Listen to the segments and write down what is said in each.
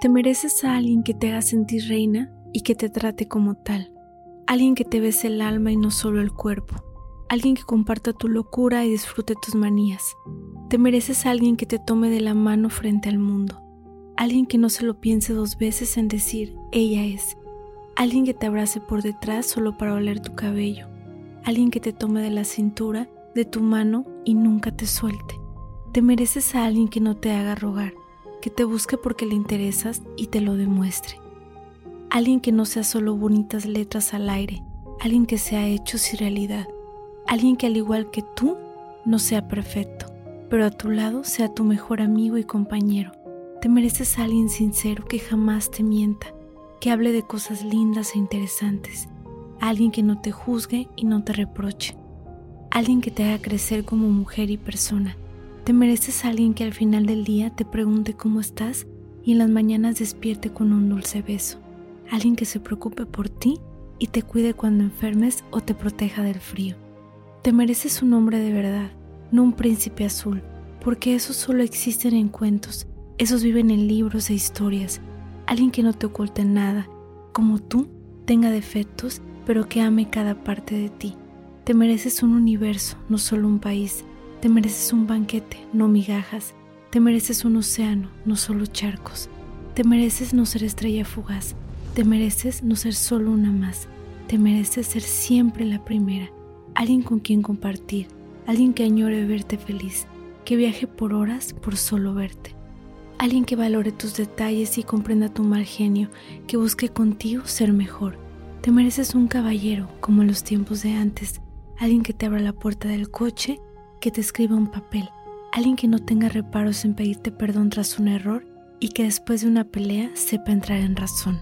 Te mereces a alguien que te haga sentir reina y que te trate como tal. Alguien que te bese el alma y no solo el cuerpo. Alguien que comparta tu locura y disfrute tus manías. Te mereces a alguien que te tome de la mano frente al mundo. Alguien que no se lo piense dos veces en decir, ella es. Alguien que te abrace por detrás solo para oler tu cabello. Alguien que te tome de la cintura, de tu mano y nunca te suelte. Te mereces a alguien que no te haga rogar que te busque porque le interesas y te lo demuestre. Alguien que no sea solo bonitas letras al aire, alguien que sea hechos y realidad, alguien que al igual que tú no sea perfecto, pero a tu lado sea tu mejor amigo y compañero. Te mereces a alguien sincero que jamás te mienta, que hable de cosas lindas e interesantes, alguien que no te juzgue y no te reproche, alguien que te haga crecer como mujer y persona te mereces a alguien que al final del día te pregunte cómo estás y en las mañanas despierte con un dulce beso. Alguien que se preocupe por ti y te cuide cuando enfermes o te proteja del frío. Te mereces un hombre de verdad, no un príncipe azul, porque esos solo existen en cuentos, esos viven en libros e historias. Alguien que no te oculte nada, como tú, tenga defectos, pero que ame cada parte de ti. Te mereces un universo, no solo un país. Te mereces un banquete, no migajas. Te mereces un océano, no solo charcos. Te mereces no ser estrella fugaz. Te mereces no ser solo una más. Te mereces ser siempre la primera. Alguien con quien compartir. Alguien que añore verte feliz. Que viaje por horas por solo verte. Alguien que valore tus detalles y comprenda tu mal genio. Que busque contigo ser mejor. Te mereces un caballero como en los tiempos de antes. Alguien que te abra la puerta del coche que te escriba un papel, alguien que no tenga reparos en pedirte perdón tras un error y que después de una pelea sepa entrar en razón,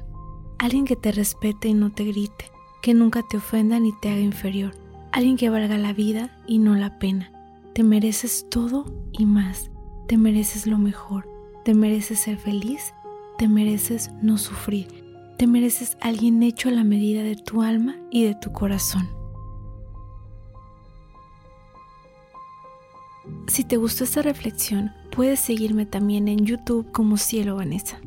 alguien que te respete y no te grite, que nunca te ofenda ni te haga inferior, alguien que valga la vida y no la pena. Te mereces todo y más, te mereces lo mejor, te mereces ser feliz, te mereces no sufrir, te mereces alguien hecho a la medida de tu alma y de tu corazón. Si te gustó esta reflexión, puedes seguirme también en YouTube como Cielo Vanessa.